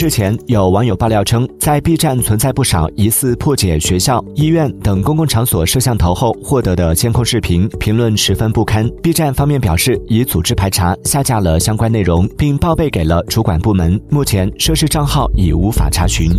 之前有网友爆料称在 b 站存在不少疑似破解学校医院等公共场所摄像头后获得的监控视频评论十分不堪。B 站方面表示已组织排查下架了相关内容并报备给了主管部门目前涉事账号已无法查询。